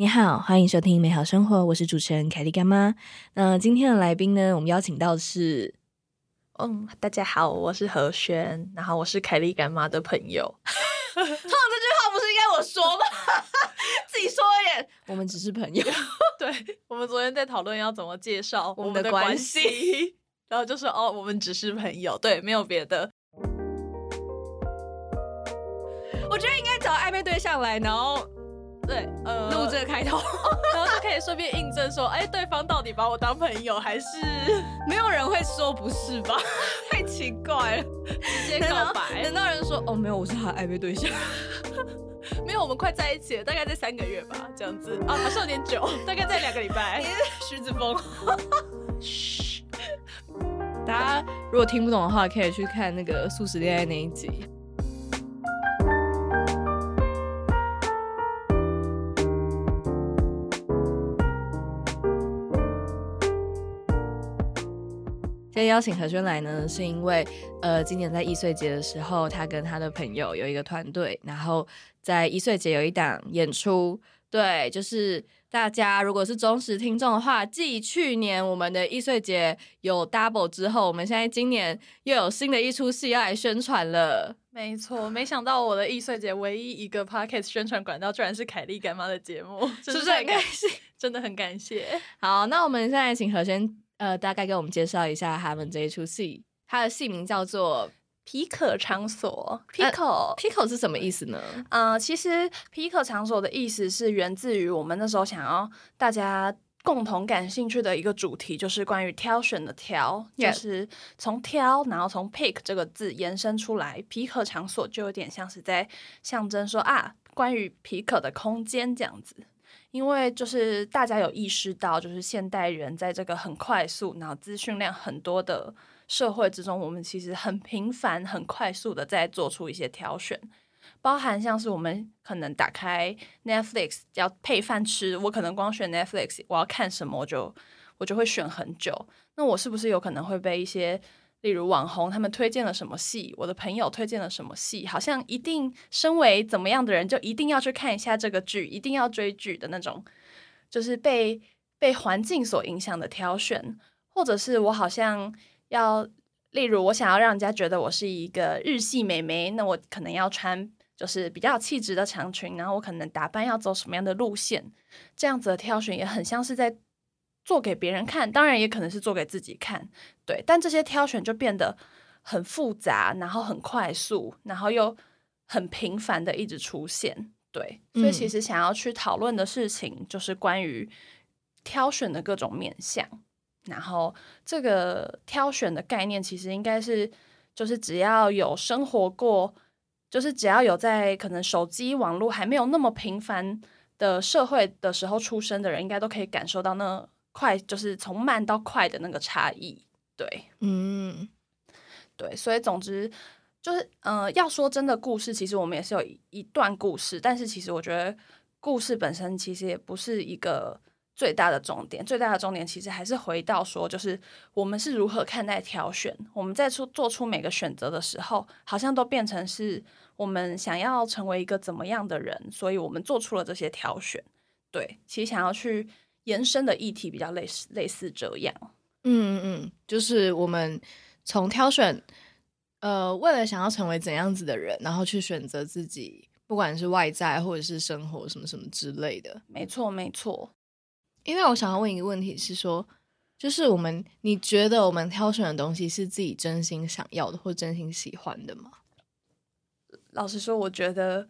你好，欢迎收听美好生活，我是主持人凯莉干妈。那今天的来宾呢，我们邀请到的是，嗯，大家好，我是何轩，然后我是凯莉干妈的朋友。通 常这句话不是应该我说吗？自己说耶，我们只是朋友。对，我们昨天在讨论要怎么介绍我们的关系，然后就说哦，我们只是朋友，对，没有别的。我觉得应该找暧昧对象来，然后对，呃，录这个开头。然后就可以顺便印证说，哎，对方到底把我当朋友还是 没有人会说不是吧？太奇怪了，直接告白难？道人说哦没有，我是他的暧昧对象？没有，我们快在一起了，大概在三个月吧，这样子啊，好像有点久，大概在两个礼拜。徐子峰。嘘，大家如果听不懂的话，可以去看那个素食恋爱那一集。今天邀请何轩来呢，是因为呃，今年在易碎节的时候，他跟他的朋友有一个团队，然后在易碎节有一档演出，对，就是大家如果是忠实听众的话，继去年我们的易碎节有 double 之后，我们现在今年又有新的一出戏要来宣传了。没错，没想到我的易碎节唯一一个 podcast 宣传管道，居然是凯莉干妈的节目，是不是很开心？真的很感谢。好，那我们现在请何轩呃大概给我们介绍一下他们这一出戏，它的戏名叫做皮可场所呃，Pico，“Pico” 是什么意思呢？呃，其实皮可场所的意思是源自于我们那时候想要大家共同感兴趣的一个主题，就是关于挑选的挑就是从挑，然后从 pick 这个字延伸出来，皮可场所就有点像是在象征说啊，关于皮可的空间这样子。因为就是大家有意识到，就是现代人在这个很快速，然后资讯量很多的社会之中，我们其实很频繁、很快速的在做出一些挑选。包含像是我们可能打开 Netflix 要配饭吃，我可能光选 Netflix，我要看什么我就我就会选很久。那我是不是有可能会被一些例如网红他们推荐了什么戏，我的朋友推荐了什么戏，好像一定身为怎么样的人就一定要去看一下这个剧，一定要追剧的那种，就是被被环境所影响的挑选，或者是我好像要。例如，我想要让人家觉得我是一个日系美眉，那我可能要穿就是比较有气质的长裙，然后我可能打扮要走什么样的路线，这样子的挑选也很像是在做给别人看，当然也可能是做给自己看，对。但这些挑选就变得很复杂，然后很快速，然后又很频繁的一直出现，对。所以其实想要去讨论的事情，就是关于挑选的各种面向。然后这个挑选的概念，其实应该是就是只要有生活过，就是只要有在可能手机网络还没有那么频繁的社会的时候出生的人，应该都可以感受到那快就是从慢到快的那个差异。对嗯，对，所以总之就是呃，要说真的故事，其实我们也是有一一段故事，但是其实我觉得故事本身其实也不是一个。最大的重点，最大的重点其实还是回到说，就是我们是如何看待挑选。我们在出做出每个选择的时候，好像都变成是我们想要成为一个怎么样的人，所以我们做出了这些挑选。对，其实想要去延伸的议题比较类似类似这样。嗯嗯嗯，就是我们从挑选，呃，为了想要成为怎样子的人，然后去选择自己，不管是外在或者是生活什么什么之类的。没错，没错。因为我想要问一个问题是说，就是我们你觉得我们挑选的东西是自己真心想要的或真心喜欢的吗？老实说，我觉得，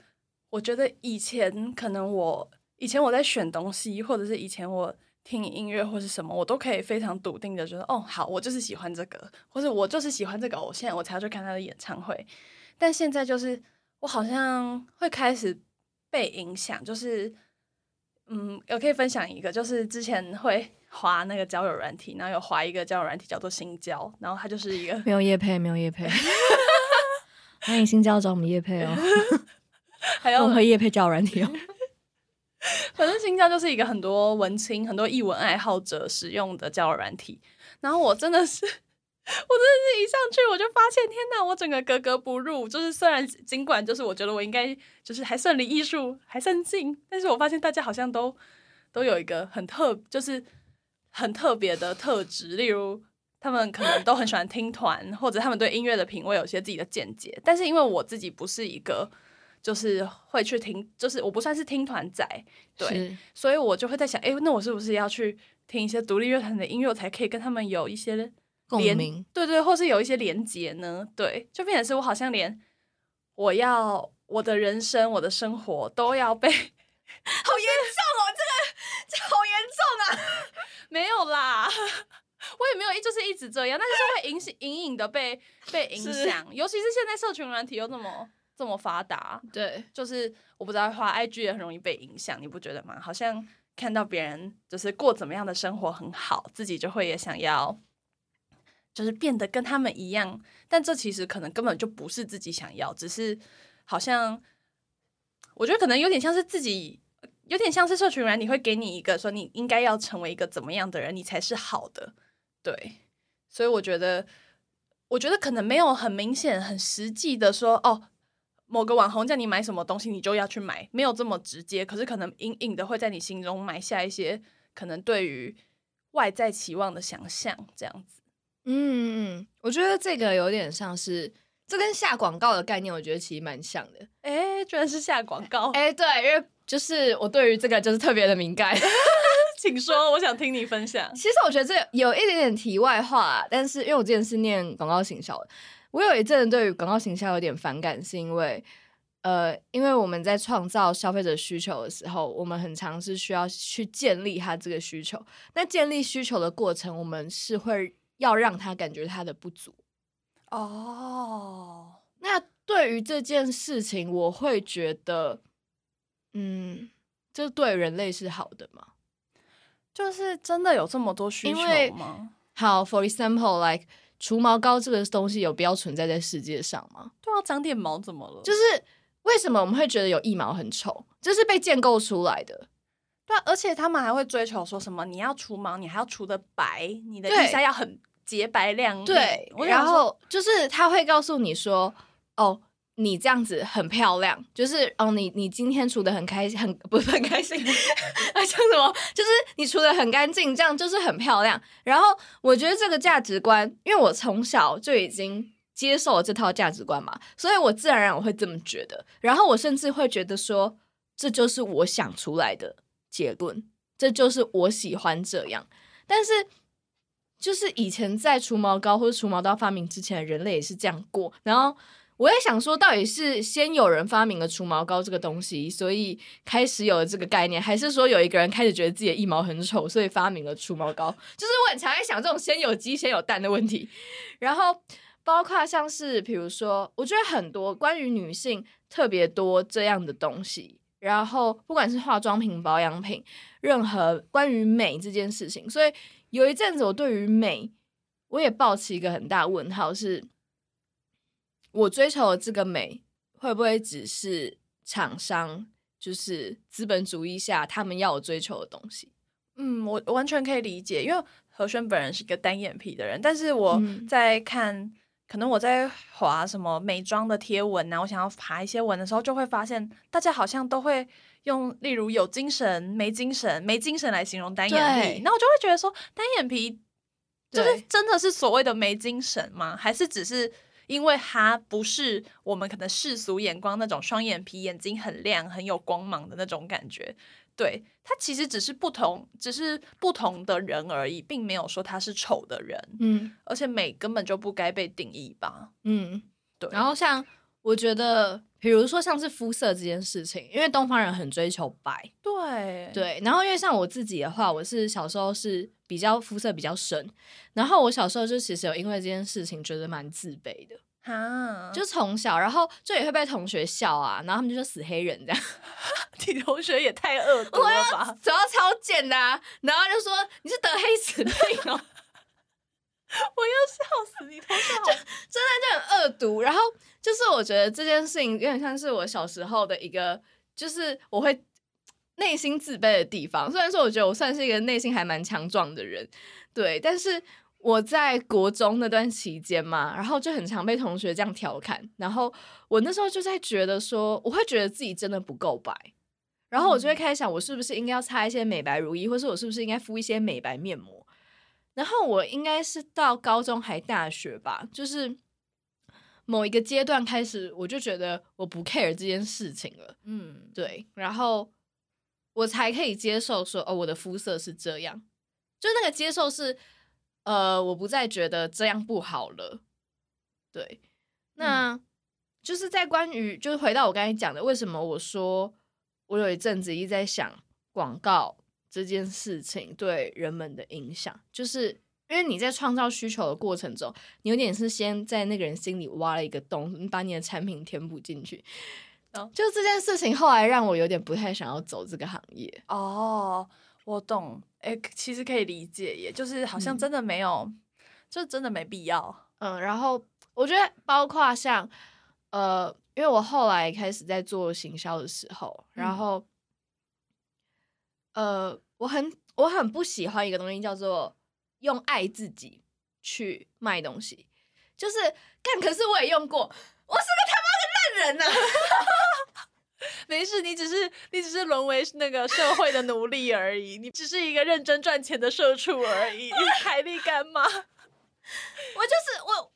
我觉得以前可能我以前我在选东西，或者是以前我听音乐或是什么，我都可以非常笃定的觉得，哦，好，我就是喜欢这个，或者我就是喜欢这个偶像，我才要去看他的演唱会。但现在就是我好像会开始被影响，就是。嗯，我可以分享一个，就是之前会 滑那个交友软体，然后有滑一个交友软体叫做新交，然后它就是一个没有叶配，没有叶配，欢迎新交找我们叶配哦，还有我会叶配交友软体哦。反正新疆就是一个很多文青、很多译文爱好者使用的交友软体，然后我真的是。我真的是一上去我就发现，天哪！我整个格格不入。就是虽然尽管就是我觉得我应该就是还算离艺术还算近，但是我发现大家好像都都有一个很特，就是很特别的特质，例如他们可能都很喜欢听团，或者他们对音乐的品味有些自己的见解。但是因为我自己不是一个，就是会去听，就是我不算是听团仔，对，所以我就会在想，哎、那我是不是要去听一些独立乐团的音乐，我才可以跟他们有一些连共鸣。对对，或是有一些连接呢？对，就变成是我好像连我要我的人生、我的生活都要被 好严重哦，这个这好严重啊！没有啦，我也没有一就是一直这样，但是就会影响隐隐的被被影是响，尤其是现在社群软体又那么这么发达，对，就是我不知道花 IG 也很容易被影响，你不觉得吗？好像看到别人就是过怎么样的生活很好，自己就会也想要。就是变得跟他们一样，但这其实可能根本就不是自己想要，只是好像我觉得可能有点像是自己，有点像是社群软你会给你一个说你应该要成为一个怎么样的人，你才是好的，对，所以我觉得，我觉得可能没有很明显、很实际的说哦，某个网红叫你买什么东西，你就要去买，没有这么直接，可是可能隐隐的会在你心中埋下一些可能对于外在期望的想象，这样子。嗯嗯，我觉得这个有点像是，这跟下广告的概念，我觉得其实蛮像的。哎，居然是下广告！哎、对，因为就是我对于这个就是特别的敏感。请说，我想听你分享。其实我觉得这有一点点题外话啊，但是因为我之前是念广告行销的，我有一阵对于广告形象有点反感，是因为呃，因为我们在创造消费者需求的时候，我们很常是需要去建立他这个需求。那建立需求的过程，我们是会要让他感觉他的不足。哦，那对于这件事情，我会觉得，嗯，这对人类是好的吗？就是真的有这么多需因为求吗？好，for example，like 除毛膏这个东西有必要存在在世界上吗？对啊，长点毛怎么了？就是为什么我们会觉得有一毛很丑？这是被建构出来的。对啊，而且他们还会追求说什么？你要除毛，你还要除的白，你的对腋下要很洁白亮丽。对，然后就是他会告诉你说，哦。你这样子很漂亮，就是哦，你你今天除的很开心，很不是很开心，啊，讲什么？就是你除的很干净，这样就是很漂亮。然后我觉得这个价值观，因为我从小就已经接受了这套价值观嘛，所以我自然而然我会这么觉得。然后我甚至会觉得说，这就是我想出来的结论，这就是我喜欢这样。但是，就是以前在除毛膏或者除毛刀发明之前，人类也是这样过。然后我也想说，到底是先有人发明了除毛膏这个东西，所以开始有了这个概念，还是说有一个人开始觉得自己的腋毛很丑，所以发明了除毛膏？就是我很常在想这种先有鸡先有蛋的问题。然后包括像是比如说，我觉得很多关于女性特别多这样的东西。然后不管是化妆品、保养品，任何关于美这件事情，所以有一阵子我对于美，我也抱持一个很大问号是。我追求的这个美，会不会只是厂商就是资本主义下他们要我追求的东西？嗯，我完全可以理解，因为何轩本人是一个单眼皮的人，但是我嗯在看，可能我在划什么美妆的贴文啊，我想要爬一些文的时候，就会发现大家好像都会用例如有精神、没精神、没精神来形容单眼皮，那我就会觉得说，单眼皮就是真的是所谓的没精神吗？还是只是？因为他不是我们可能世俗眼光那种双眼皮、眼睛很亮、很有光芒的那种感觉，对，他其实只是不同，只是不同的人而已，并没有说他是丑的人。嗯而且美根本就不该被定义吧？嗯，对。然后像我觉得，比如说像是肤色这件事情，因为东方人很追求白，对对，然后因为像我自己的话，我是小时候是比较肤色比较深，然后我小时候就其实有因为这件事情觉得蛮自卑的，哈，就从小，然后就也会被同学笑啊，然后他们就说死黑人这样。你同学也太恶毒了吧？主要超贱的、啊，然后就说你是得黑死病哦，我要笑死你！同学，真的就很恶毒。然后就是我觉得这件事情有点像是我小时候的一个，就是我会内心自卑的地方。虽然说我觉得我算是一个内心还蛮强壮的人，对，但是我在国中那段期间嘛，然后就很常被同学这样调侃，然后我那时候就在觉得说，我会觉得自己真的不够白。然后我就会开始想，我是不是应该要擦一些美白乳液，或是我是不是应该敷一些美白面膜？然后我应该是到高中还大学吧，就是某一个阶段开始，我就觉得我不 care 这件事情了。嗯，对，然后我才可以接受说，哦，我的肤色是这样，就那个接受是，呃，我不再觉得这样不好了。对，那、就是在关于，就是回到我刚才讲的，为什么我说我有一阵子一直在想广告这件事情对人们的影响，就是因为你在创造需求的过程中，你有点是先在那个人心里挖了一个洞，你把你的产品填补进去。哦就这件事情后来让我有点不太想要走这个行业。哦，我懂，哎、其实可以理解耶，就是好像嗯真的没有，就真的没必要。嗯，然后我觉得包括像呃，因为我后来开始在做行销的时候，然嗯后、呃，我很我很不喜欢一个东西叫做用爱自己去卖东西，就是干，可是我也用过，我是个他妈的烂人呐、没事，你只是你只是沦为那个社会的奴隶而已，你只是一个认真赚钱的社畜而已，海力干嘛？我就是我。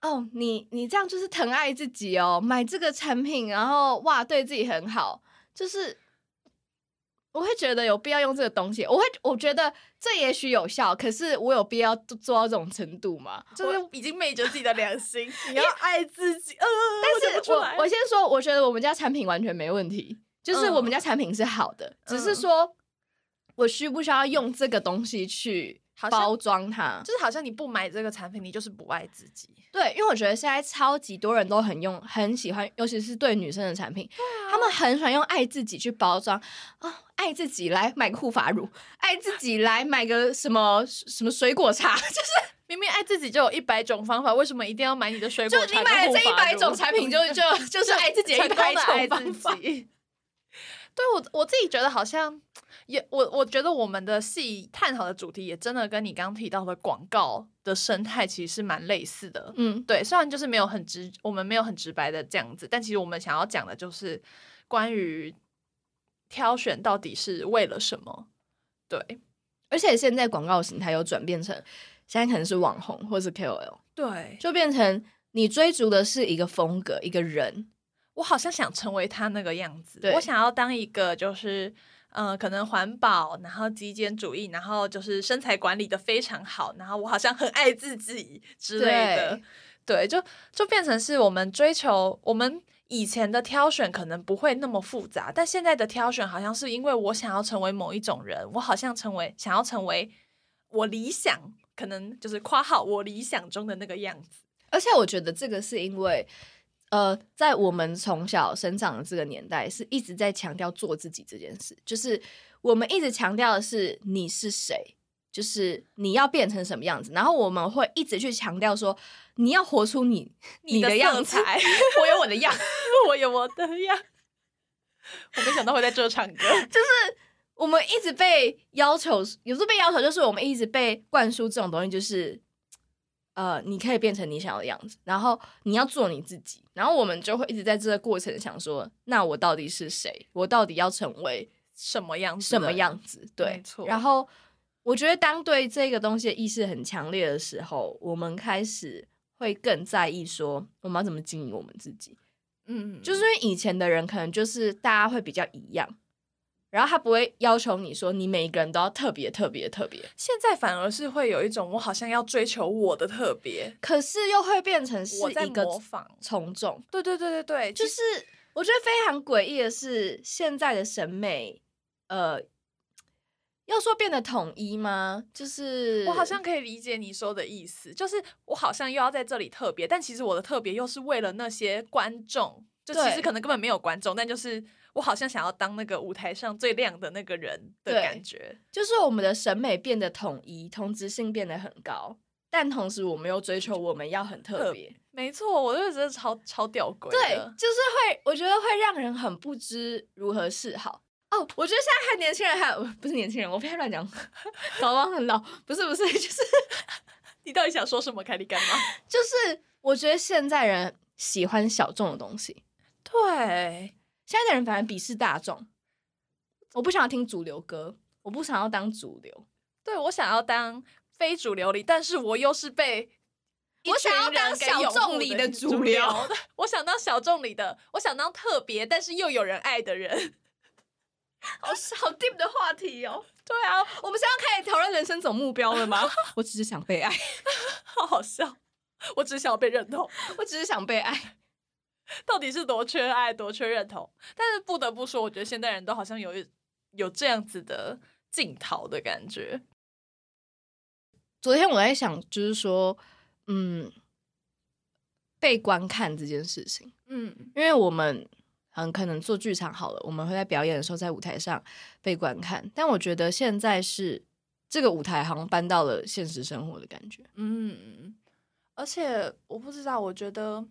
哦，你你这样就是疼爱自己哦，买这个产品，然后哇，对自己很好，就是我会觉得有必要用这个东西。我会我觉得这也许有效，可是我有必要做做到这种程度吗？就是已经昧着自己的良心，你要爱自己。呃，但是我我先说，我觉得我们家产品完全没问题，就是我们家产品是好的，只是嗯说我需不需要用这个东西去好像包装它？就是好像你不买这个产品，你就是不爱自己。对，因为我觉得现在超级多人都很用，很喜欢，尤其是对女生的产品，啊他们很喜欢用爱自己去包装啊、爱自己来买个护发乳，爱自己来买个什么什么水果茶，就是 明明爱自己就有一百种方法，为什么一定要买你的水果茶？就你买了这一百种产品就，就就是爱自己 的一成百种方法。自己。对我我自己觉得好像也我我觉得我们的戏探讨的主题也真的跟你刚刚提到的广告的生态其实是蛮类似的。嗯，对，虽然就是没有很直，我们没有很直白的这样子，但其实我们想要讲的就是关于挑选到底是为了什么。对而且现在广告形态有转变成，现在可能是网红或是 KOL，对，就变成你追逐的是一个风格，一个人。我好像想成为他那个样子，对我想要当一个就是。呃，可能环保，然后极简主义，然后就是身材管理的非常好，然后我好像很爱自己之类的，对，就就变成是我们追求我们以前的挑选可能不会那么复杂，但现在的挑选好像是因为我想要成为某一种人，我好像成为想要成为我理想，可能就是夸号我理想中的那个样子，而且我觉得这个是因为，呃，在我们从小生长的这个年代，是一直在强调做自己这件事，就是我们一直强调的是你是谁，就是你要变成什么样子，然后我们会一直去强调说你要活出你 你的的样子，我有我的样，我有我的样。我没想到会在这唱歌，就是我们一直被要求，有时候被要求就是我们一直被灌输这种东西，就是呃，你可以变成你想要的样子，然后你要做你自己，然后我们就会一直在这个过程想说，那我到底是谁？我到底要成为什么样子？什么样？子？对没，错然后我觉得当对这个东西的意识很强烈的时候，我们开始会更在意说我们要怎么经营我们自己。嗯，就是因为以前的人可能就是大家会比较一样，然后他不会要求你说你每一个人都要特别特别特别，现在反而是会有一种我好像要追求我的特别，可是又会变成是我在一个模仿。从众。对对对对对，就就是我觉得非常诡异的是，现在的审美，呃，要说变得统一吗？就是我好像可以理解你说的意思，就是我好像又要在这里特别，但其实我的特别又是为了那些观众，就其实可能根本没有观众，但就是我好像想要当那个舞台上最亮的那个人的感觉。就是我们的审美变得统一，同质性变得很高，但同时我们又追求我们要很特特别。没错，我就觉得超超吊诡。对，就是会，我觉得会让人很不知如何是好。哦，我觉得现在还年轻人还有不是年轻人，我不要乱讲，搞忘很老，不是不是，就是 你到底想说什么，凯莉干嘛？就是，我觉得现在人喜欢小众的东西，对，现在的人反而鄙视大众，我不想要听主流歌，我不想要当主流，对我想要当非主流里，但是我又是被我想要当小众里的主主流我想当小众里的，我想当特别但是又有人爱的人。好好 deep 的话题哦。对啊，我们现在要开始讨论人生总目标了吗？我只是想被爱，好好笑。我只是想要被认同，我只是想被爱。到底是多缺爱，多缺认同？但是不得不说，我觉得现代人都好像有一有这样子的镜头的感觉。昨天我在想，就是说，嗯，被观看这件事情，嗯因为我们很可能做剧场好了，我们会在表演的时候在舞台上被观看，但我觉得现在是这个舞台好像搬到了现实生活的感觉。嗯，而且我不知道，我觉得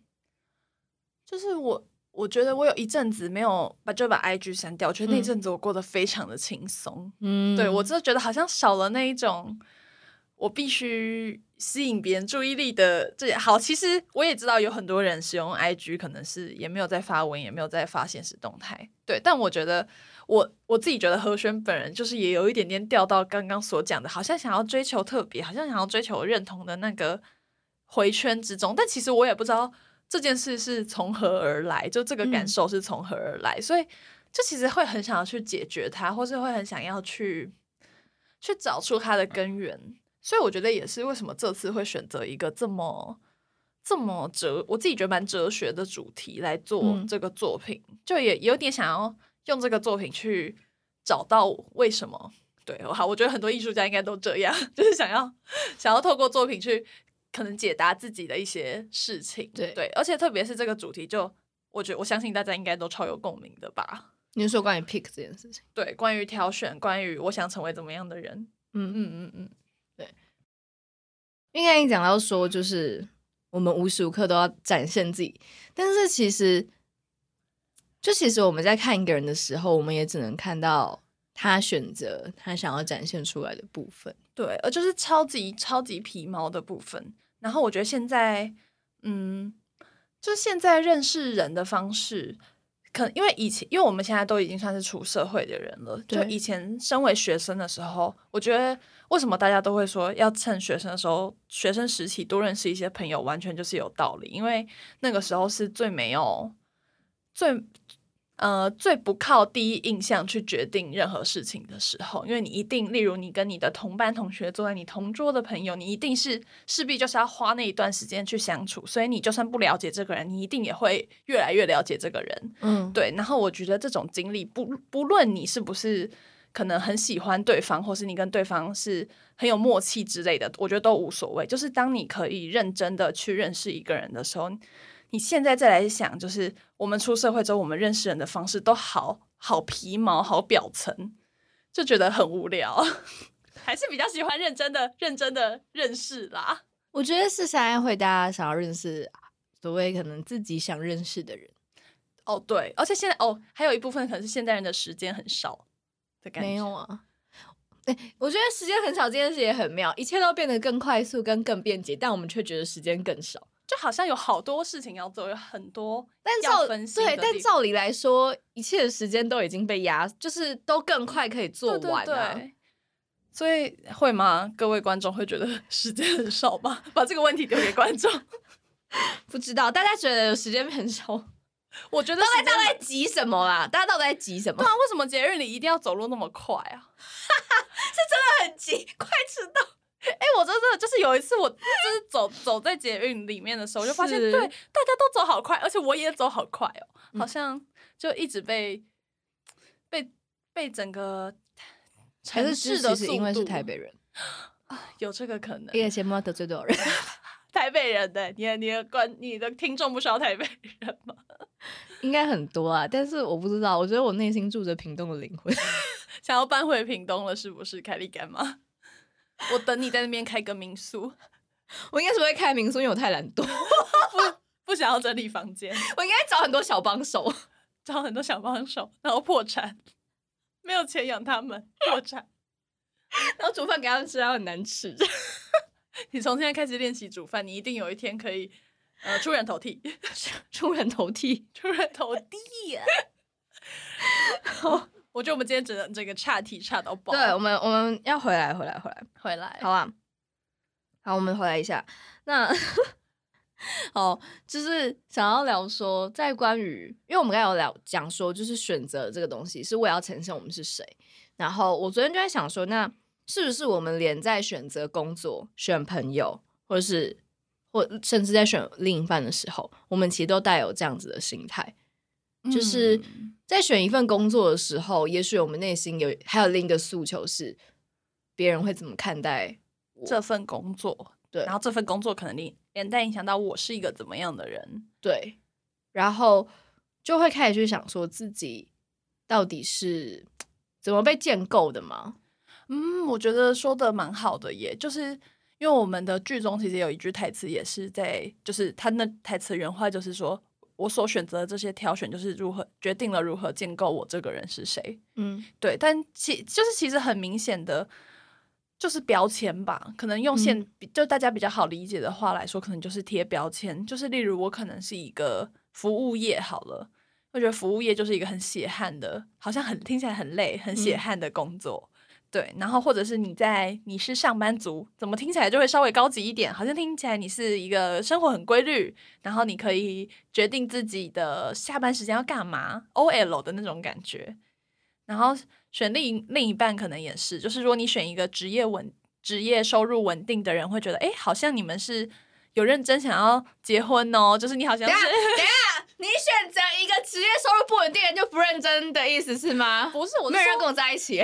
就是我，我觉得我有一阵子没有把就把 IG 删掉，我觉得那嗯阵子我过得非常的轻松。嗯对我真的觉得好像少了那一种我必须吸引别人注意力的这好。其实我也知道有很多人使用 IG，可能是也没有在发文，也没有在发现实动态。对，但我觉得我我自己觉得何轩本人就是也有一点点掉到刚刚所讲的，好像想要追求特别，好像想要追求认同的那个回圈之中。但其实我也不知道这件事是从何而来，就这个感嗯受是从何而来，所以就其实会很想要去解决它，或是会很想要去去找出它的根源。所以我觉得也是为什么这次会选择一个这么这么哲，我自己觉得蛮哲学的主题来做嗯这个作品，就也有点想要用这个作品去找到为什么。对，好，我觉得很多艺术家应该都这样，就是想要想要透过作品去可能解答自己的一些事情。对对，而且特别是这个主题就，我觉得我相信大家应该都超有共鸣的吧。你是说关于 pick 这件事情？对，关于挑选，关于我想成为怎么样的人，嗯嗯嗯嗯，对应该你讲到说，就是我们无时无刻都要展现自己，但是其实，就其实我们在看一个人的时候，我们也只能看到他选择他想要展现出来的部分。对，呃，就是超级超级皮毛的部分。然后我觉得现在，嗯，就是现在认识人的方式，可能因为以前，因为我们现在都已经算是出社会的人了。就以前身为学生的时候，我觉得为什么大家都会说要趁学生的时候，学生时期多认识一些朋友，完全就是有道理。因为那个时候是最没有最。呃，最不靠第一印象去决定任何事情的时候，因为你一定，例如你跟你的同班同学坐在你同桌的朋友，你一定是势必就是要花那一段时间去相处，所以你就算不了解这个人，你一定也会越来越了解这个人。嗯，对，然后我觉得这种经历，不不论你是不是可能很喜欢对方，或是你跟对方是很有默契之类的，我觉得都无所谓。就是当你可以认真的去认识一个人的时候，你现在再来想，就是我们出社会之后，我们认识人的方式都好好皮毛、好表层，就觉得很无聊。还是比较喜欢认真的、认真的认识啦。我觉得是现在会大家想要认识所谓可能自己想认识的人，哦，对，而且现在哦，还有一部分可能是现代人的时间很少的感觉。没有啊。哎、我觉得时间很少这件事也很妙，一切都变得更快速跟更便捷，但我们却觉得时间更少。就好像有好多事情要做，有很多但要照对，但照理来说，一切的时间都已经被压，就是都更快可以做对完啊。对对所以会吗？各位观众会觉得 时间很少吗？把这个问题丢给观众。不知道大家觉得时间很少，我觉得大家在急什么啦？大家到底在急什么对？啊，为什么节日里一定要走路那么快啊？是真的很急，快迟到。哎、我真的就是有一次，我就是走走在捷运里面的时候，我就发现，是对，大家都走好快，而且我也走好快哦，嗯好像就一直被被被整个城市的其实因为是台北人，有这个可能。一个节目要得罪多少人？台北人的，你的你的观你的听众不需要台北人吗？应该很多啊，但是我不知道，我觉得我内心住着屏东的灵魂。想要搬回屏东了是不是？凯莉干嘛？我等你在那边开个民宿，我应该是不会开民宿，因为我太懒惰。不不想要整理房间，我应该找很多小帮手。找很多小帮手，然后破产，没有钱养他们，破产。然后煮饭给他们吃，然后很难吃。你从现在开始练习煮饭，你一定有一天可以呃出人头地，出人头地。出人头地。我觉得我们今天整个整个岔题岔到爆。对，我们我们要回来，回来，回来，回来，好啊。好，我们回来一下。那 好，就是想要聊说，在关于，因为我们刚才有聊讲说，就是选择这个东西是为了呈现我们是谁。然后我昨天就在想说，那是不是我们连在选择工作、选朋友，或者是或甚至在选另一半的时候，我们其实都带有这样子的心态，就是在选一份工作的时候，也许我们内心有还有另一个诉求是，别人会怎么看待这份工作？对，然后这份工作可能连连带影响到我是一个怎么样的人？对，然后就会开始去想说自己到底是怎么被建构的吗？嗯，我觉得说的蛮好的，耶，就是因为我们的剧中其实有一句台词也是在，就是他那台词原话就是说我所选择的这些挑选，就是如何决定了如何建构我这个人是谁。嗯，对，但其就是其实很明显的。就是标签吧，可能用现就大家比较好理解的话来说，可能就是贴标签。就是例如我可能是一个服务业好了，我觉得服务业就是一个很血汗的，好像很听起来很累、很血汗的工作。对，然后或者是你在你是上班族，怎么听起来就会稍微高级一点，好像听起来你是一个生活很规律，然后你可以决定自己的下班时间要干嘛，OL 的那种感觉，然后。选另另一半可能也是，就是如果你选一个职业稳、职业收入稳定的人，会觉得，哎，好像你们是有认真想要结婚哦。就是你好像是，等下，你选择一个职业收入不稳定的人就不认真的意思是吗？不是，我没有人跟我在一起。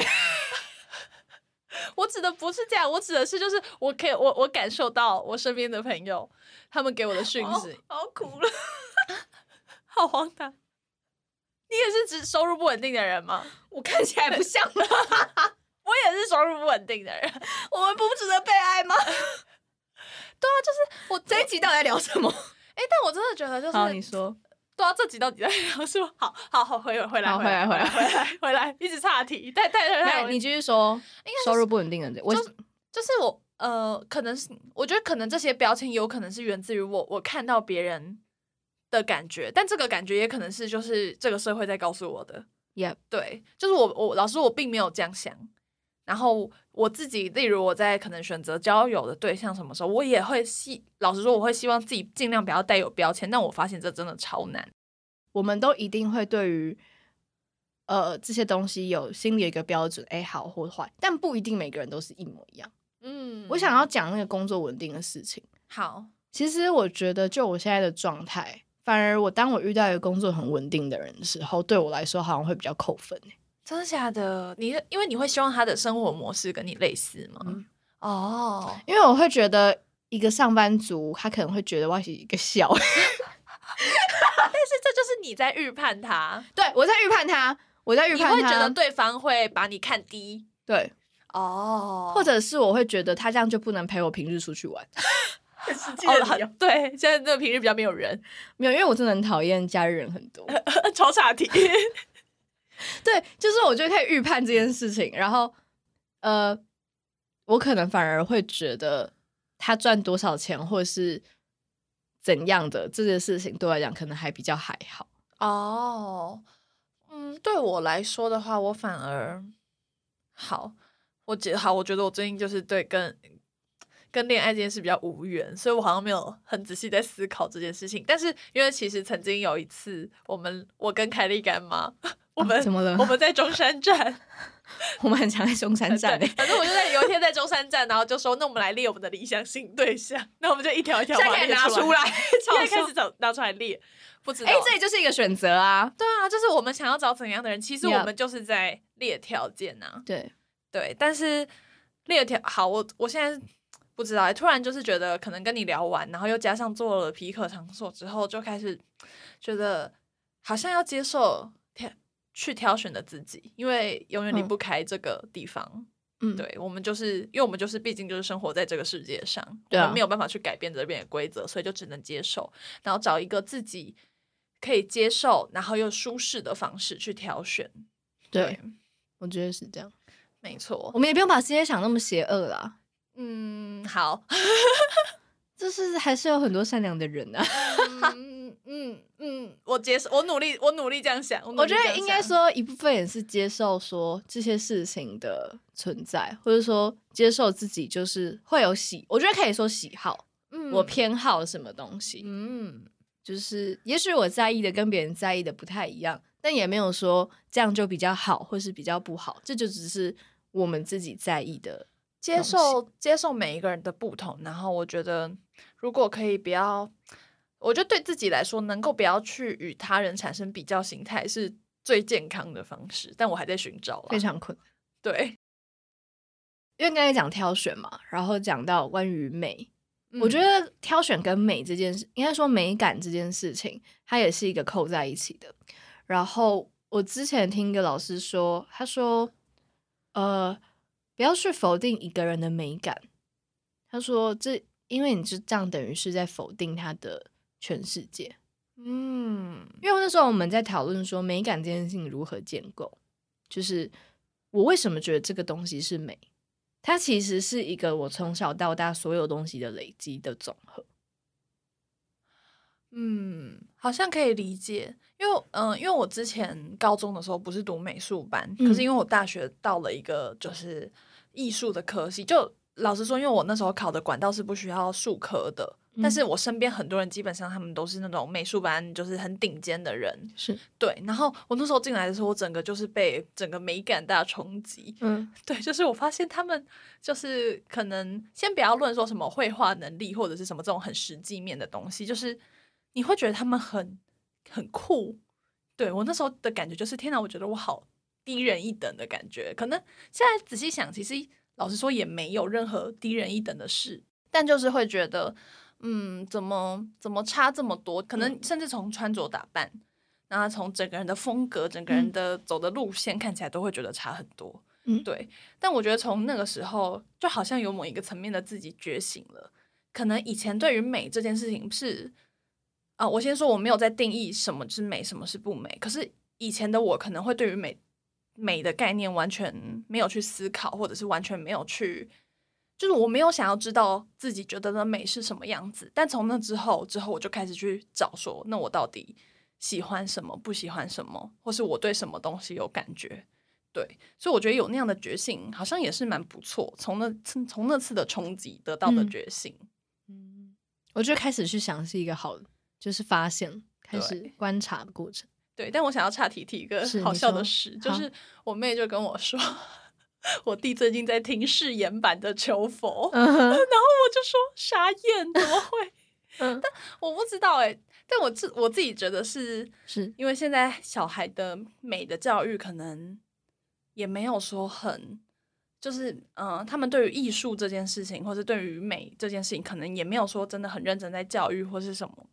我指的不是这样，我指的是就是我可以我我感受到我身边的朋友他们给我的讯息，好苦了，好荒唐。你也是指收入不稳定的人吗？我看起来不像吗？我也是收入不稳定的人。我们不值得被爱吗？对啊，就是我这一集到底在聊什么？哎，但我真的觉得就是，你说，对啊，这集到底在聊什么？好好好，回回来，回来，回来，回来，回来，一直岔题，太太太。你继续说，收入不稳定的人，我就是我，呃，可能是我觉得可能这些标签有可能是源自于我，我看到别人。的感觉，但这个感觉也可能是就是这个社会在告诉我的，也对，就是我我老师我并没有这样想，然后我自己例如我在可能选择交友的对象什么时候，我也会希老实说我会希望自己尽量不要带有标签，但我发现这真的超难。我们都一定会对于呃这些东西有心里一个标准，哎好或坏，但不一定每个人都是一模一样。嗯，我想要讲那个工作稳定的事情。好，其实我觉得就我现在的状态。反而我当我遇到一个工作很稳定的人的时候，对我来说好像会比较扣分真的假的？你因为你会希望他的生活模式跟你类似吗？哦，因为我会觉得一个上班族他可能会觉得我是一个笑，但是这就是你在预判他。对我在预判他，我在预判他，会觉得对方会把你看低。对，哦，或者是我会觉得他这样就不能陪我平日出去玩。哦，对，现在这个平日比较没有人，没有，因为我真的很讨厌假日人很多，超差题。对，就是我就可以预判这件事情，然后呃，我可能反而会觉得他赚多少钱或者是怎样的这件事情，对我来讲可能还比较还好。哦，嗯，对我来说的话，我反而好，我觉好，我觉得我最近就是对跟。跟恋爱这件事比较无缘，所以我好像没有很仔细在思考这件事情。但是因为其实曾经有一次，我们我跟凯莉干妈，我们怎么了？我们在中山站，我们很常在中山站。反正我就在有一天在中山站，然后就说：“那我们来列我们的理想性对象。”那我们就一条一条列拿出来，现在开始找拿出来列。不知道，哎，这里就是一个选择啊。对啊，就是我们想要找怎样的人，其实我们就是在列条件啊。对对，但是列条好，我我现在。不知道，突然就是觉得可能跟你聊完，然后又加上做了皮可场所之后，就开始觉得好像要接受挑去挑选的自己，因为永远离不开这个地方。嗯，对，我们就是因为我们就是毕竟就是生活在这个世界上，我们没有办法去改变这边的规则，所以就只能接受，然后找一个自己可以接受，然后又舒适的方式去挑选。对，我觉得是这样，没错。我们也不用把世界想那么邪恶啦。嗯，好，就是还是有很多善良的人啊。嗯嗯，我接受，我努力，我努力这样想。我我觉得应该说一部分也是接受说这些事情的存在，或者说接受自己就是会有喜，我觉得可以说喜好，嗯我偏好什么东西，嗯就是也许我在意的跟别人在意的不太一样，但也没有说这样就比较好或是比较不好，这就只是我们自己在意的。接受接受每一个人的不同，然后我觉得如果可以不要，我觉得对自己来说，能够不要去与他人产生比较心态是最健康的方式，但我还在寻找啦非常困难，对，因为刚才讲挑选嘛，然后讲到关于美，我觉得得挑选跟美这件事，应该说美感这件事情，它也是一个扣在一起的。然后我之前听一个老师说，他说，呃，不要去否定一个人的美感。他说，这因为你是这样等于是在否定他的全世界。嗯因为那时候我们在讨论说美感这件事情如何建构，就是我为什么觉得这个东西是美，它其实是一个我从小到大所有东西的累积的总和。嗯，好像可以理解，因为嗯、呃因为我之前高中的时候不是读美术班，嗯可是因为我大学到了一个就是艺术的科系，就老实说，因为我那时候考的管道是不需要数科的，但是我身边很多人基本上他们都是那种美术班就是很顶尖的人，是，对。然后我那时候进来的时候，我整个就是被整个美感大冲击，嗯。对，就是我发现他们就是可能先不要论说什么绘画能力或者是什么这种很实际面的东西，就是你会觉得他们很很酷。对我那时候的感觉就是，天哪，我觉得我好低人一等的感觉。可能现在仔细想，其实老实说也没有任何低人一等的事，但就是会觉得，嗯，怎么怎么差这么多？可能甚至从穿着打扮，然后从整个人的风格、整个人的走的路线看起来都会觉得差很多。嗯对。但我觉得从那个时候，就好像有某一个层面的自己觉醒了。可能以前对于美这件事情是，啊、我先说我没有在定义什么是美，什么是不美。可是以前的我可能会对于美美的概念完全没有去思考，或者是完全没有去，就是我没有想要知道自己觉得的美是什么样子。但从那之后，之后我就开始去找说，那我到底喜欢什么，不喜欢什么，或是我对什么东西有感觉。对，所以我觉得有那样的觉醒，好像也是蛮不错。从那次从那次的冲击得到的嗯觉醒，嗯，我觉得开始去想是一个好的，就是发现开始观察的过程。对，但我想要岔题提一个好笑的事，就是我妹就跟我说，我弟最近在听誓言版的求佛，然后我就说傻眼，怎么会？但，我不知道哎、但我自我自己觉得是是因为现在小孩的美的教育可能也没有说很，就是嗯、呃他们对于艺术这件事情，或是对于美这件事情，可能也没有说真的很认真在教育或是什么的，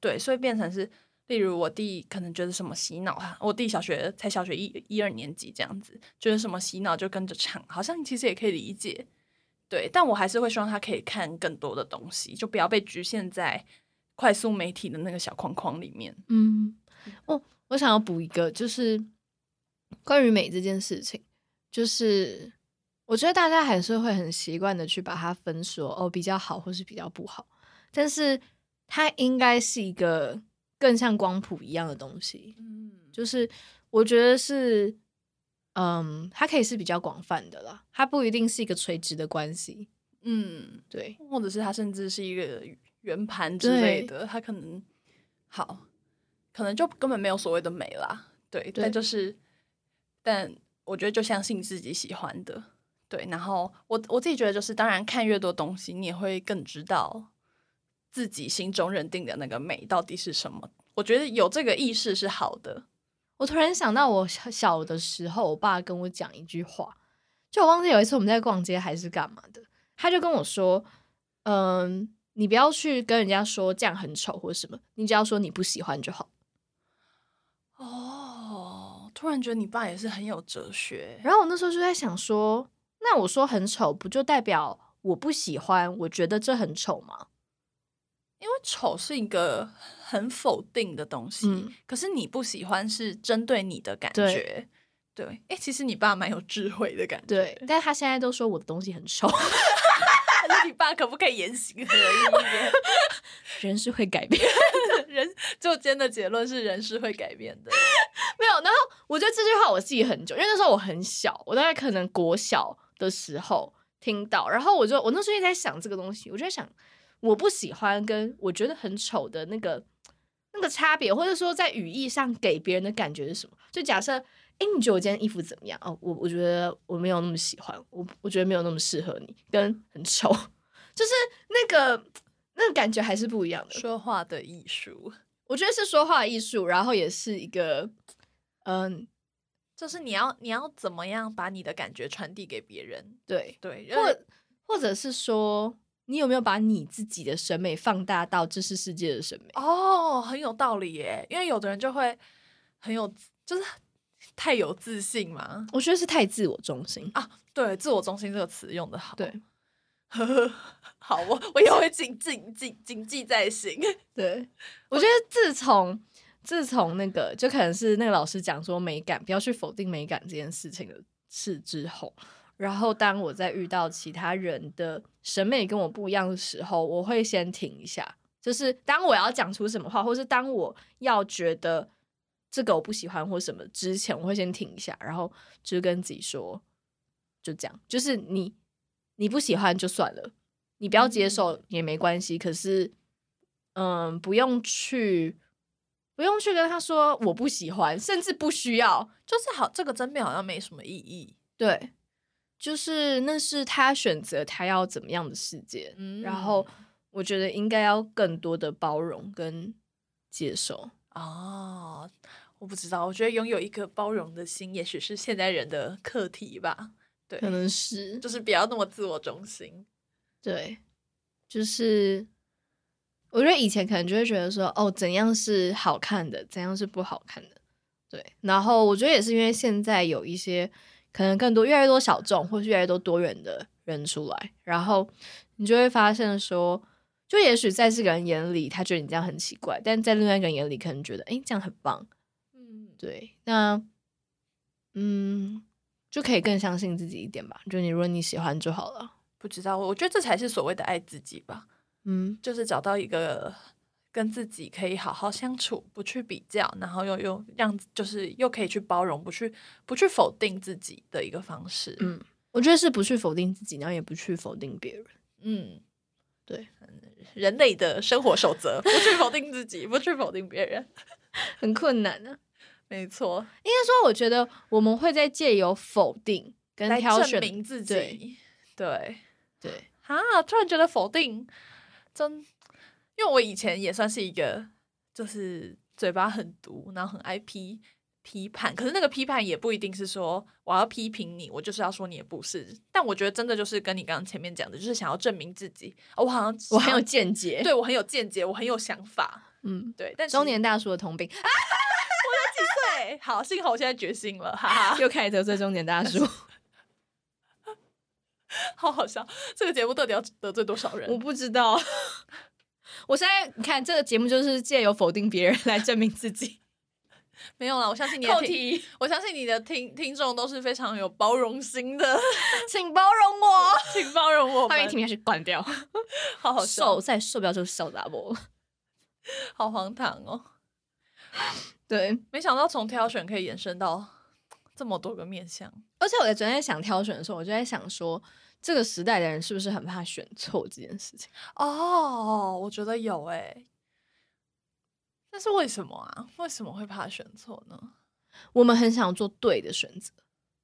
对，所以变成是，例如我弟可能觉得什么洗脑啊，我弟小学才小学一一二年级这样子，觉得什么洗脑就跟着唱，好像其实也可以理解。对，但我还是会希望他可以看更多的东西，就不要被局限在快速媒体的那个小框框里面。嗯，哦，我想要补一个，就是关于美这件事情，就是我觉得大家还是会很习惯的去把它分说哦比较好或是比较不好，但是它应该是一个更像光谱一样的东西，嗯，就是我觉得是，嗯，它可以是比较广泛的啦，它不一定是一个垂直的关系，嗯，对，或者是它甚至是一个圆盘之类的，它可能好，可能就根本没有所谓的美啦。对，对但就是，但我觉得就相信自己喜欢的，对。然后我我自己觉得就是，当然看越多东西，你也会更知道自己心中认定的那个美到底是什么。我觉得有这个意识是好的。我突然想到，我小小的时候，我爸跟我讲一句话，就我忘记有一次我们在逛街还是干嘛的，他就跟我说：“嗯，你不要去跟人家说这样很丑或什么，你只要说你不喜欢就好。哦，突然觉得你爸也是很有哲”学。然后我那时候就在想说，那我说很丑，不就代表我不喜欢？我觉得这很丑吗？因为丑是一个很否定的东西，嗯可是你不喜欢是针对你的感对觉。对，哎、其实你爸蛮有智慧的感觉。对，，但他现在都说我的东西很丑 那你爸可不可以言行合一一点？人是会改变。人就今天的结论是人是会改变的。没有，然后我觉得这句话我记很久，因为那时候我很小，我大概可能国小的时候听到，然后我就我那时候也在想这个东西，我就在想我不喜欢跟我觉得很丑的那个那个差别，或者说在语义上给别人的感觉是什么？就假设，哎，你觉得我今天衣服怎么样？哦，我我觉得我没有那么喜欢，我我觉得没有那么适合你，跟很丑，就是那个那个感觉还是不一样的。说话的艺术，我觉得是说话艺术，然后也是一个。嗯，就是你要你要怎么样把你的感觉传递给别人？对对，或或者是说，你有没有把你自己的审美放大到这是世界的审美？哦，很有道理耶。因为有的人就会很有，就是太有自信嘛。我觉得是太自我中心啊。对，自我中心这个词用的好。对，好，我我也会谨谨谨谨记在心。对，我觉得自从。自从那个，就可能是那个老师讲说美感，不要去否定美感这件事情的事之后，然后当我在遇到其他人的审美跟我不一样的时候，我会先停一下。就是当我要讲出什么话，或是当我要觉得这个我不喜欢或什么之前，我会先停一下，然后就跟自己说，就这样，就是你你不喜欢就算了，你不要接受也没关系。可是，嗯，不用去。不用去跟他说我不喜欢，甚至不需要，就是好这个争辩好像没什么意义。对，就是那是他选择他要怎么样的世界，然后我觉得应该要更多的包容跟接受。哦，我不知道，我觉得拥有一颗包容的心，也许是现代人的课题吧。对，可能是，就是不要那么自我中心。对，就是。我觉得以前可能就会觉得说，哦，怎样是好看的，怎样是不好看的，对。然后我觉得也是因为现在有一些可能更多越来越多小众，或是越来越多多元的人出来，然后你就会发现说，就也许在这个人眼里，他觉得你这样很奇怪，但在另外一个人眼里，可能觉得，哎，这样很棒。嗯，对。那，嗯，就可以更相信自己一点吧。就你如果你喜欢就好了。不知道，我觉得这才是所谓的爱自己吧。嗯，就是找到一个跟自己可以好好相处，不去比较，然后又又让就是又可以去包容，不去不去否定自己的一个方式。嗯，我觉得是不去否定自己，然后也不去否定别人。嗯，对，人类的生活守则，不去否定自己，不去否定别人，很困难呢。没错，应该说，我觉得我们会在借由否定跟挑选自己。对对，啊，突然觉得否定。真，因为我以前也算是一个，就是嘴巴很毒，然后很爱批批判。可是那个批判也不一定是说我要批评你，我就是要说你也不是。但我觉得真的就是跟你刚刚前面讲的，就是想要证明自己。我好像我很有见解，对我很有见解，我很有想法。嗯，对。但中年大叔的通病，我才几岁？好，幸好我现在觉醒了，哈哈，又开始得罪中年大叔。好好笑！这个节目到底要得罪多少人？我不知道。我现在你看这个节目就是借由否定别人来证明自己。没有了，我相信你的听，我相信你的听听众都是非常有包容心的，请包容我，请包容我。欢迎听下去关掉。好好笑，再受不了就是笑杂波，好荒唐哦。对，没想到从挑选可以延伸到这么多个面相。而且我在昨天想挑选的时候，我就在想说。这个时代的人是不是很怕选错这件事情？哦，我觉得有诶。但是为什么啊？为什么会怕选错呢？我们很想做对的选择，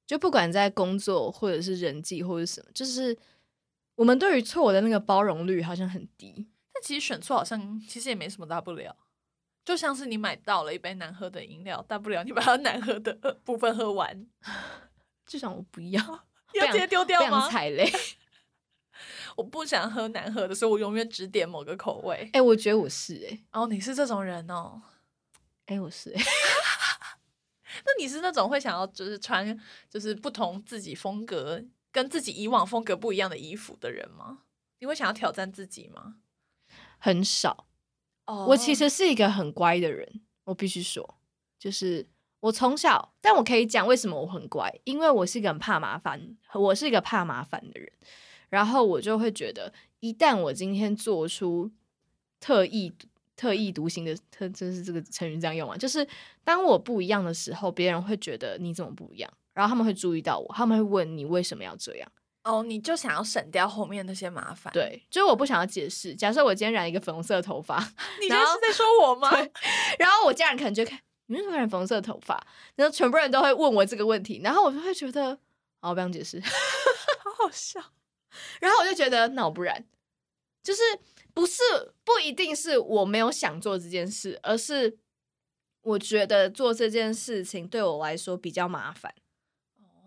就不管在工作或者是人际或者什么，就是我们对于错的那个包容率好像很低。但其实选错好像其实也没什么大不了，就像是你买到了一杯难喝的饮料，大不了你把它 难喝的 部分喝完。至少我不要。要直接丢掉吗？踩雷！我不想喝难喝的，所以我永远只点某个口味。哎，我觉得我是哎。哦，你是这种人哦。哎，我是哎。那你是那种会想要就是穿就是不同自己风格跟自己以往风格不一样的衣服的人吗？你会想要挑战自己吗？很少。哦。我其实是一个很乖的人，我必须说，就是。我从小，但我可以讲为什么我很乖，因为我是一个很怕麻烦，我是一个怕麻烦的人。然后我就会觉得，一旦我今天做出特意特意独行的特，就是这个成语这样用嘛？就是当我不一样的时候，别人会觉得你怎么不一样，然后他们会注意到我，他们会问你为什么要这样。哦，你就想要省掉后面那些麻烦。，对，就是我不想要解释。假设我今天染一个粉红色的头发，你现在是在说我吗？然后我家人可能就看你为什么染粉红色头发，然后全部人都会问我这个问题，然后我就会觉得，哦，我不想解释。好好笑。然后我就觉得，那我不染，就是不是不一定是我没有想做这件事，而是我觉得做这件事情对我来说比较麻烦。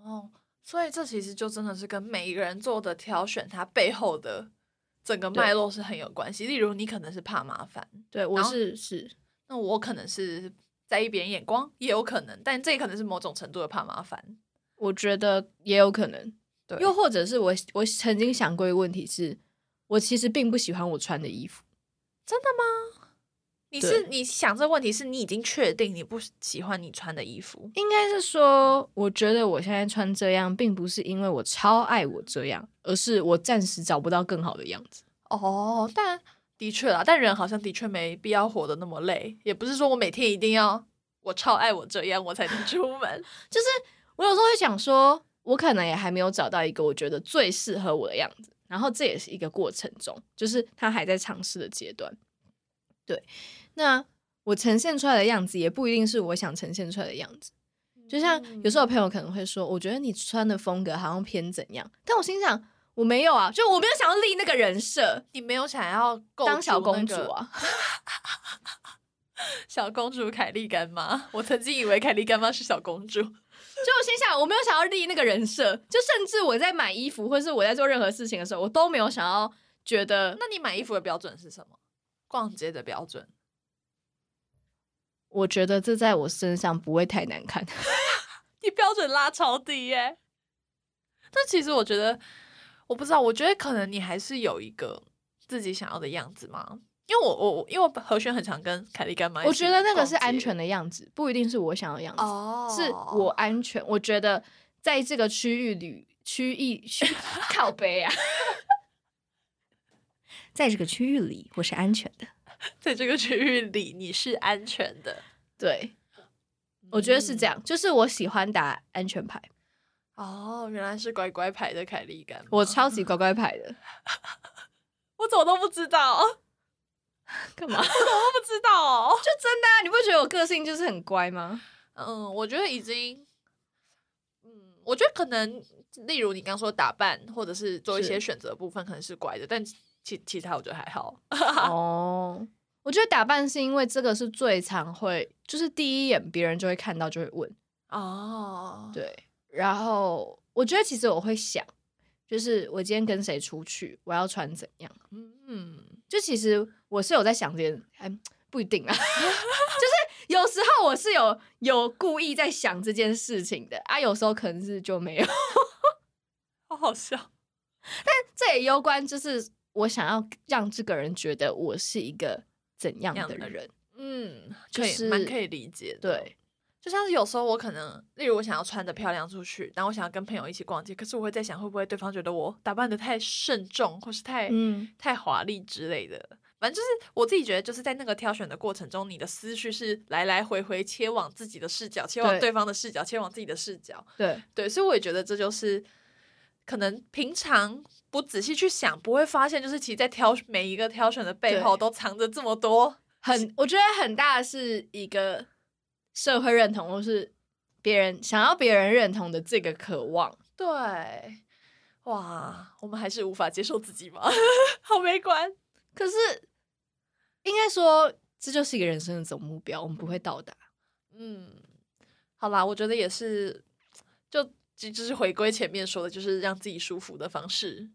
哦，所以这其实就真的是跟每一个人做的挑选，它背后的整个脉络是很有关系。例如，你可能是怕麻烦，对我是是，那我可能是在意别人眼光，也有可能，但这也可能是某种程度的怕麻烦。我觉得也有可能，对，又或者是我我曾经想过一个问题是，我其实并不喜欢我穿的衣服。真的吗？你是你想这个问题，是你已经确定你不喜欢你穿的衣服应该是说，我觉得我现在穿这样，并不是因为我超爱我这样，而是我暂时找不到更好的样子。哦，但的确啦，但人好像的确没必要活得那么累，也不是说我每天一定要我超爱我这样我才能出门。就是我有时候会想说，我可能也还没有找到一个我觉得最适合我的样子，然后这也是一个过程中，就是他还在尝试的阶段。对，那我呈现出来的样子也不一定是我想呈现出来的样子。就像有时候朋友可能会说，我觉得你穿的风格好像偏怎样，但我心想我没有啊，就我没有想要立那个人设，你没有想要构当小公主啊。小公主凯莉干妈，我曾经以为凯莉干妈是小公主。就我心想，我没有想要立那个人设，就甚至我在买衣服或是我在做任何事情的时候，我都没有想要觉得，那你买衣服的标准是什么？逛街的标准？我觉得这在我身上不会太难看。你标准拉超低耶、但其实我觉得，我不知道，我觉得可能你还是有一个自己想要的样子嘛。因为我我我因为何轩很常跟凯莉干妈一起我觉得那个是安全的样子，不一定是我想要的样子，哦，是我安全。我觉得在这个区域里，区域区 靠背啊，在这个区域里，我是安全的。在这个区域里你是安全的。对，我觉得是这样，就是我喜欢打安全牌，哦，原来是乖乖牌的凯莉干，我超级乖乖牌的。我怎么都不知道，干嘛？我都不知道哦。就真的、啊，你不觉得我个性就是很乖吗？嗯，我觉得已经，嗯，我觉得可能，例如你刚说打扮或者是做一些选择部分，可能是乖的，但其其他我觉得还好。哦，我觉得打扮是因为这个是最常会，就是第一眼别人就会看到就会问，哦，对。然后我觉得其实我会想，就是我今天跟谁出去，我要穿怎样。嗯，就其实我是有在想这件，哎，不一定啊，就是有时候我是有有故意在想这件事情的啊，有时候可能是就没有。好好笑。但这也攸关，就是我想要让这个人觉得我是一个怎样样的的人。嗯，就是蛮可以理解的。，对，就像是有时候我可能，例如我想要穿的漂亮出去，然后我想要跟朋友一起逛街，可是我会在想，会不会对方觉得我打扮的太慎重，或是太、嗯，太华丽之类的。反正就是我自己觉得，就是在那个挑选的过程中，你的思绪是来来回回切往自己的视角，切往对对方的视角，切往自己的视角。对，对，所以我也觉得这就是可能平常不仔细去想，不会发现，就是其实，在挑每一个挑选的背后，都藏着这么多。很，我觉得很大的是一个社会认同，或是别人想要别人认同的这个渴望。对，哇，我们还是无法接受自己吗？好悲观。可是应该说，这就是一个人生的总目标，我们不会到达。嗯，好啦，我觉得也是，就就就是回归前面说的，就是让自己舒服的方式。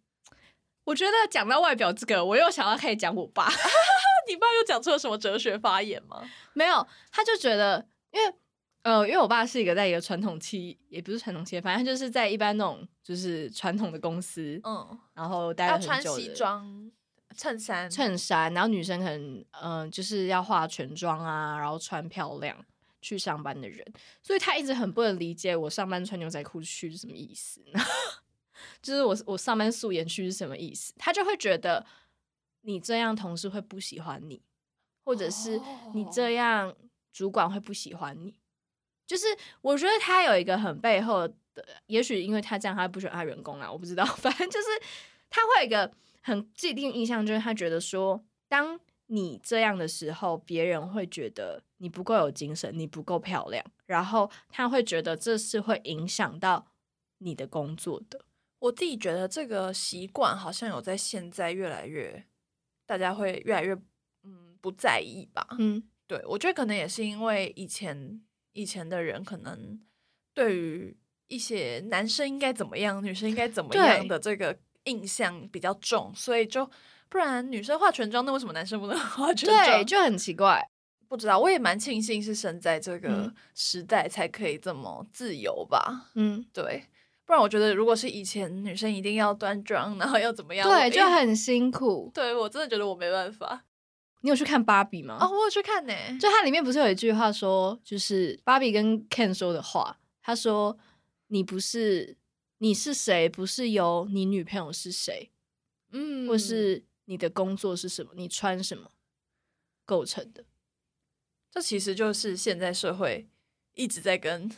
我觉得讲到外表这个，我又想要开始讲我爸。你爸又讲出了什么哲学发言吗？没有，他就觉得，因为呃，因为我爸是一个在一个传统企，也不是传统企业，反正他就是在一般那种就是传统的公司，嗯，然后待了要很久的穿西装、衬衫，衬衫，然后女生可能嗯、呃就是要化全妆啊，然后穿漂亮去上班的人，所以他一直很不能理解我上班穿牛仔裤去是什么意思，就是我我上班素颜去是什么意思，他就会觉得。你这样同事会不喜欢你，或者是你哦这样主管会不喜欢你。就是我觉得他有一个很背后的，也许因为他这样他不喜欢他员工啊，我不知道，反正就是他会有一个很既定印象，就是他觉得说，当你这样的时候，别人会觉得你不够有精神，你不够漂亮，然后他会觉得这是会影响到你的工作的。我自己觉得这个习惯好像有在现在越来越，大家会越来越嗯不在意吧。嗯，对，我觉得可能也是因为以前以前的人可能对于一些男生应该怎么样，女生应该怎么样的这个印象比较重，所以就不然女生化全妆，那为什么男生不能 化全妆？对，就很奇怪。不知道，我也蛮庆幸是生在这个嗯时代才可以这么自由吧。嗯，对，不然我觉得如果是以前女生一定要端庄，然后要怎么样，对，就很辛苦。对我真的觉得我没办法。你有去看芭比吗？哦，我有去看呢、就它里面不是有一句话说，就是芭比跟 Ken 说的话，他说：“你不是你是谁，不是由你女朋友是谁，嗯，或是你的工作是什么，你穿什么构成的。这其实就是现在社会一直在跟，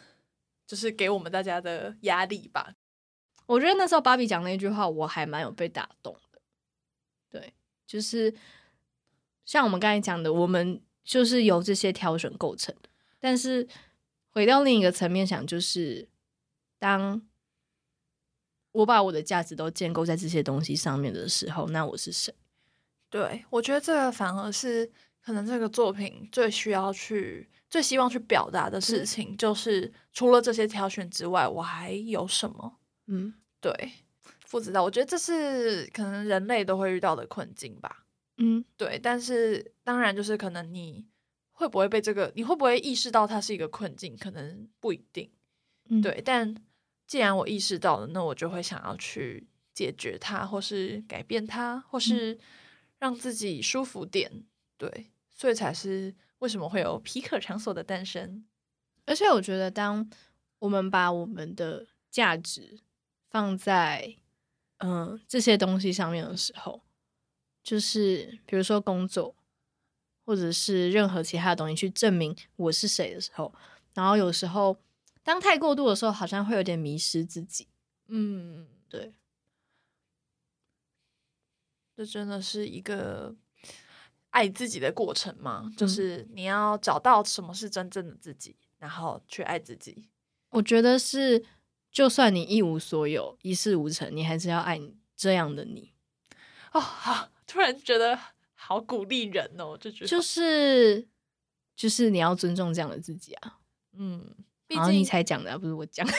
就是给我们大家的压力吧。”我觉得那时候芭比讲那句话，我还蛮有被打动的。对，就是像我们刚才讲的，我们就是由这些挑选构成的。但是回到另一个层面想，就是当我把我的价值都建构在这些东西上面的时候，那我是谁？对，我觉得这个反而是可能这个作品最需要去、最希望去表达的事嗯情，就是除了这些挑选之外，我还有什么？嗯对，不知道，我觉得这是可能人类都会遇到的困境吧。嗯对，但是当然就是可能你会不会被这个，你会不会意识到它是一个困境，可能不一定。嗯，对，但既然我意识到了，那我就会想要去解决它，或是改变它，或是让自己舒服点。对，所以才是为什么会有皮可场所的诞生。而且我觉得，当我们把我们的价值放在嗯、呃这些东西上面的时候，就是比如说工作，或者是任何其他的东西去证明我是谁的时候，然后有时候当太过度的时候，好像会有点迷失自己。嗯，对，这真的是一个爱自己的过程嘛，就嗯是你要找到什么是真正的自己，然后去爱自己。我觉得是，就算你一无所有、一事无成，你还是要爱你这样的你。哦，好，突然觉得好鼓励人哦，这句话就是就是你要尊重这样的自己啊。嗯，毕然后你才讲的啊，不是我讲。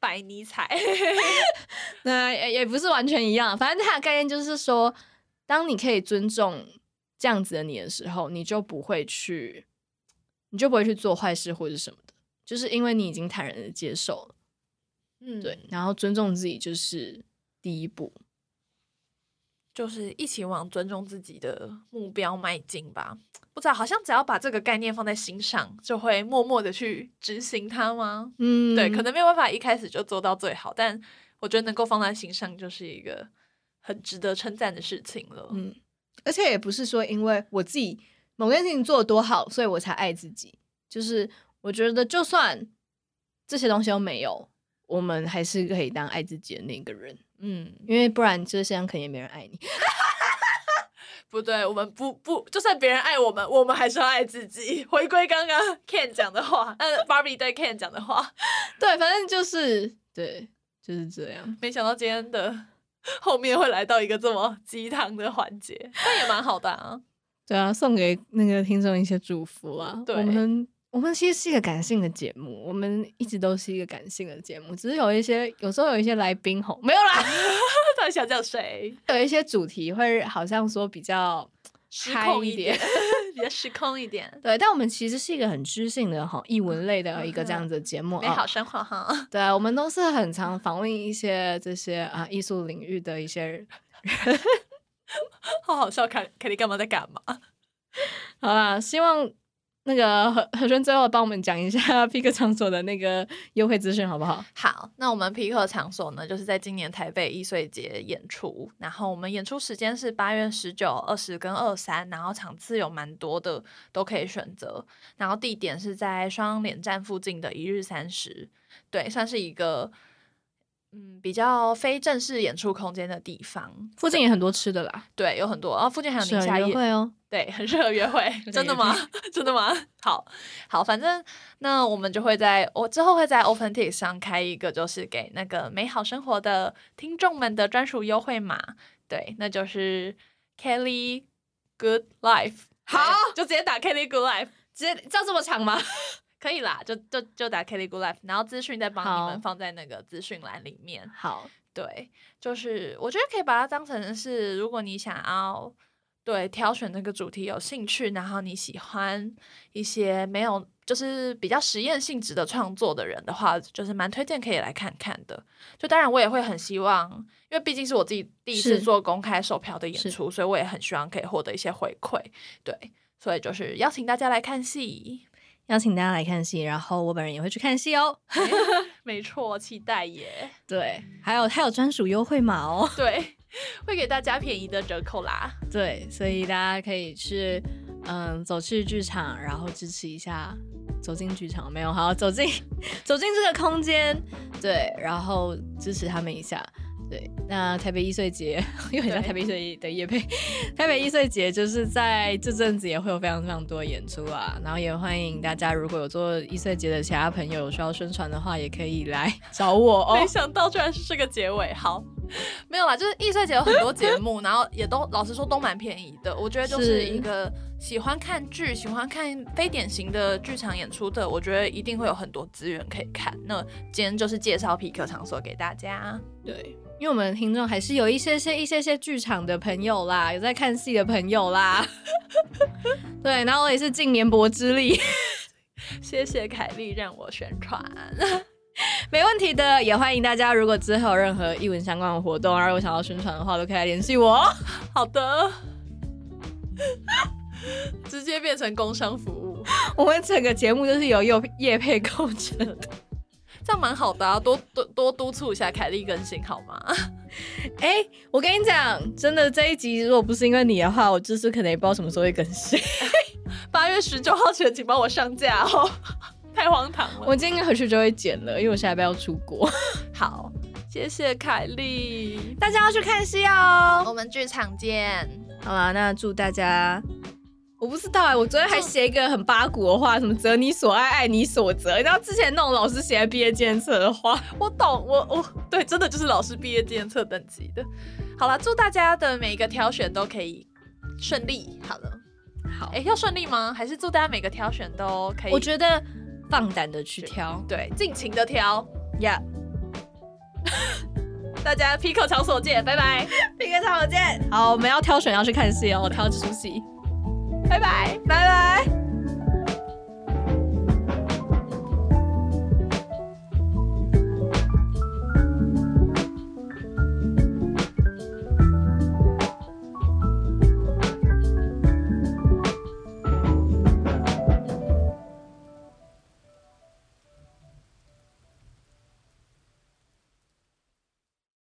白尼采。那也也不是完全一样，反正它的概念就是说，当你可以尊重这样子的你的时候，你就不会去，你就不会去做坏事或者什么的，就是因为你已经坦然的接受了，嗯，对，，然后尊重自己就是第一步。就是一起往尊重自己的目标迈进吧。不知道，好像只要把这个概念放在心上，就会默默的去执行它吗？嗯对，可能没有办法一开始就做到最好，但我觉得能够放在心上，就是一个很值得称赞的事情了。嗯，而且也不是说因为我自己某件事情做的多好，所以我才爱自己。就是我觉得，就算这些东西都没有，我们还是可以当爱自己的那个人，嗯，因为不然这世上肯定也没人爱你。不对，我们不不，就算别人爱我们，我们还是要爱自己。回归刚刚 Ken 讲的话，呃，Barbie 对 Ken 讲的话，对，反正就是对，就是这样。没想到今天的后面会来到一个这么鸡汤的环节，但也蛮好的啊。对啊，送给那个听众一些祝福啊。对我们我们其实是一个感性的节目，我们一直都是一个感性的节目，只是有一些有时候有一些来宾吼没有啦，到底想叫谁？有一些主题会好像说比较失控一点，比较失控一点，对，但我们其实是一个很知性的哈译文类的一个这样子的节目啊。美好生活哈。对啊，我们都是很常访问一些这些啊艺术领域的一些人。好好笑，凯凯莉干嘛在干嘛？好啦，希望那个何何轩最后帮我们讲一下 皮克场所的那个优惠资讯好不好？好，那我们皮克场所呢，就是在今年台北易碎节演出，然后我们演出时间是八月十九、二十跟二三，然后场次有蛮多的，都可以选择。然后地点是在双连站附近的一日三十，对，算是一个嗯比较非正式演出空间的地方。附近也很多吃的啦，对，有很多，然后附近还有宁夏夜约会哦。对，很适合约会，真的吗？真的吗？好好，反正那我们就会在我之后会在 OpenTix 上开一个，就是给那个美好生活的听众们的专属优惠码，对，那就是 Kelly Good Life。好就直接打 Kelly Good Life，直接叫这么长吗？可以啦，就就就打 Kelly Good Life，然后资讯再帮你们放在那个资讯栏里面。好，对，就是我觉得可以把它当成是，如果你想要对挑选那个主题有兴趣，然后你喜欢一些没有就是比较实验性质的创作的人的话，就是蛮推荐可以来看看的。就当然我也会很希望，因为毕竟是我自己第一次做公开售票的演出，所以我也很希望可以获得一些回馈。对，所以就是邀请大家来看戏。邀请大家来看戏，然后我本人也会去看戏哦。没错，期待耶！对，还有还有专属优惠码哦。对，会给大家便宜的折扣啦。对，所以大家可以去嗯走去剧场，然后支持一下。走进剧场没有？好，走进 走进这个空间，对，然后支持他们一下。对，那台北一岁节 又很像对台北易碎的夜配，台北一岁节就是在这阵子也会有非常非常多的演出啊，然后也欢迎大家如果有做一岁节的其他朋友有需要宣传的话，也可以来 找我哦没。想到居然是这个结尾，好，没有啦，就是一岁节有很多节目，然后也都老实说都蛮便宜的。我觉得就是是一个喜欢看剧、喜欢看非典型的剧场演出的，我觉得一定会有很多资源可以看。那今天就是介绍皮克场所给大家。对，因为我们的听众还是有一些些一些些剧场的朋友啦，有在看戏的朋友啦。对，然后我也是尽绵薄之力，谢谢凯莉让我宣传。没问题的。也欢迎大家，如果之后有任何译文相关的活动，然后有想要宣传的话，都可以来联系我。好的，直接变成工商服务，我们整个节目就是由业业配构成的。这样蛮好的啊，多多多督促一下凯莉更新好吗？哎、我跟你讲，真的这一集如果不是因为你的话，我就是可能也不知道什么时候会更新。八月十九号前请帮我上架哦，太荒唐了。我今天回去就会剪了，因为我下礼拜要出国。好，谢谢凯莉，大家要去看戏哦。我们剧场见。好啦，那祝大家。我不知道哎、我昨天还写一个很八股的话，什么“择你所爱，爱你所择”。你知道之前那种老师写在毕业纪念册的话，我懂，我我对，真的就是老师毕业纪念册等级的。好了，祝大家的每一个挑选都可以顺利。好了，好哎、要顺利吗？还是祝大家每个挑选都可以？我觉得放胆的去挑对，尽情的挑。呀。大家 Pico 场所见，拜拜，Pico 场所见。好，我们要挑选要去看戏哦，挑这出戏。拜拜。拜拜。